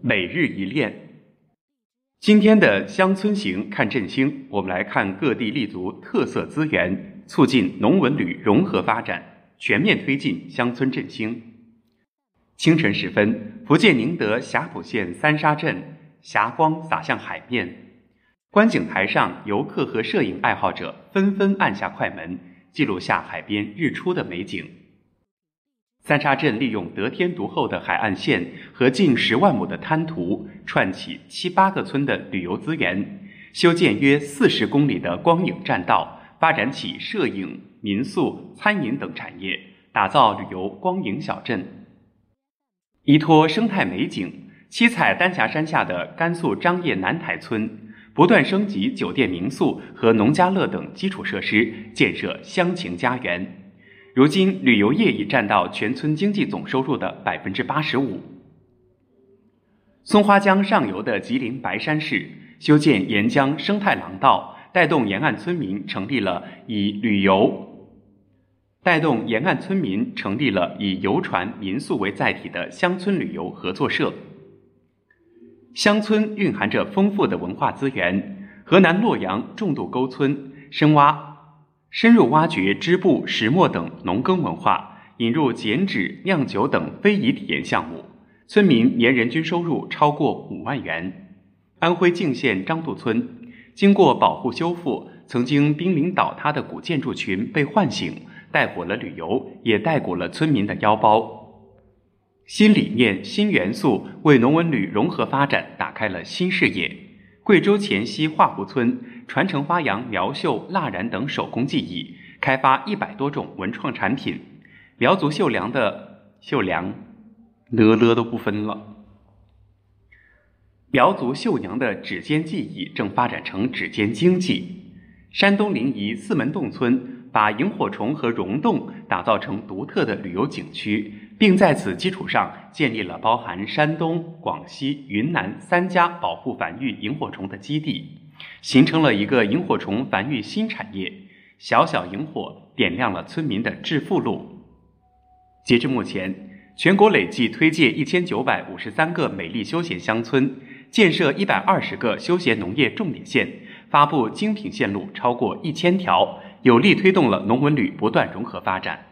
每日一练。今天的乡村行看振兴，我们来看各地立足特色资源，促进农文旅融合发展，全面推进乡村振兴。清晨时分，福建宁德霞浦县三沙镇霞光洒向海面，观景台上，游客和摄影爱好者纷纷按下快门，记录下海边日出的美景。三沙镇利用得天独厚的海岸线和近十万亩的滩涂，串起七八个村的旅游资源，修建约四十公里的光影栈道，发展起摄影、民宿、餐饮等产业，打造旅游光影小镇。依托生态美景，七彩丹霞山下的甘肃张掖南台村，不断升级酒店、民宿和农家乐等基础设施，建设乡情家园。如今，旅游业已占到全村经济总收入的百分之八十五。松花江上游的吉林白山市修建沿江生态廊道，带动沿岸村民成立了以旅游带动沿岸村民成立了以游船、民宿为载体的乡村旅游合作社。乡村蕴含着丰富的文化资源，河南洛阳重度沟村深挖。深入挖掘织布、石磨等农耕文化，引入剪纸、酿酒等非遗体验项目，村民年人均收入超过五万元。安徽泾县张渡村经过保护修复，曾经濒临倒塌的古建筑群被唤醒，带火了旅游，也带鼓了村民的腰包。新理念、新元素为农文旅融合发展打开了新视野。贵州黔西画湖村。传承发扬苗绣、蜡染等手工技艺，开发一百多种文创产品。苗族绣娘的绣娘，了了都不分了。苗族绣娘的指尖技艺正发展成指尖经济。山东临沂四门洞村把萤火虫和溶洞打造成独特的旅游景区，并在此基础上建立了包含山东、广西、云南三家保护繁育萤火虫的基地。形成了一个萤火虫繁育新产业，小小萤火点亮了村民的致富路。截至目前，全国累计推介一千九百五十三个美丽休闲乡村，建设一百二十个休闲农业重点县，发布精品线路超过一千条，有力推动了农文旅不断融合发展。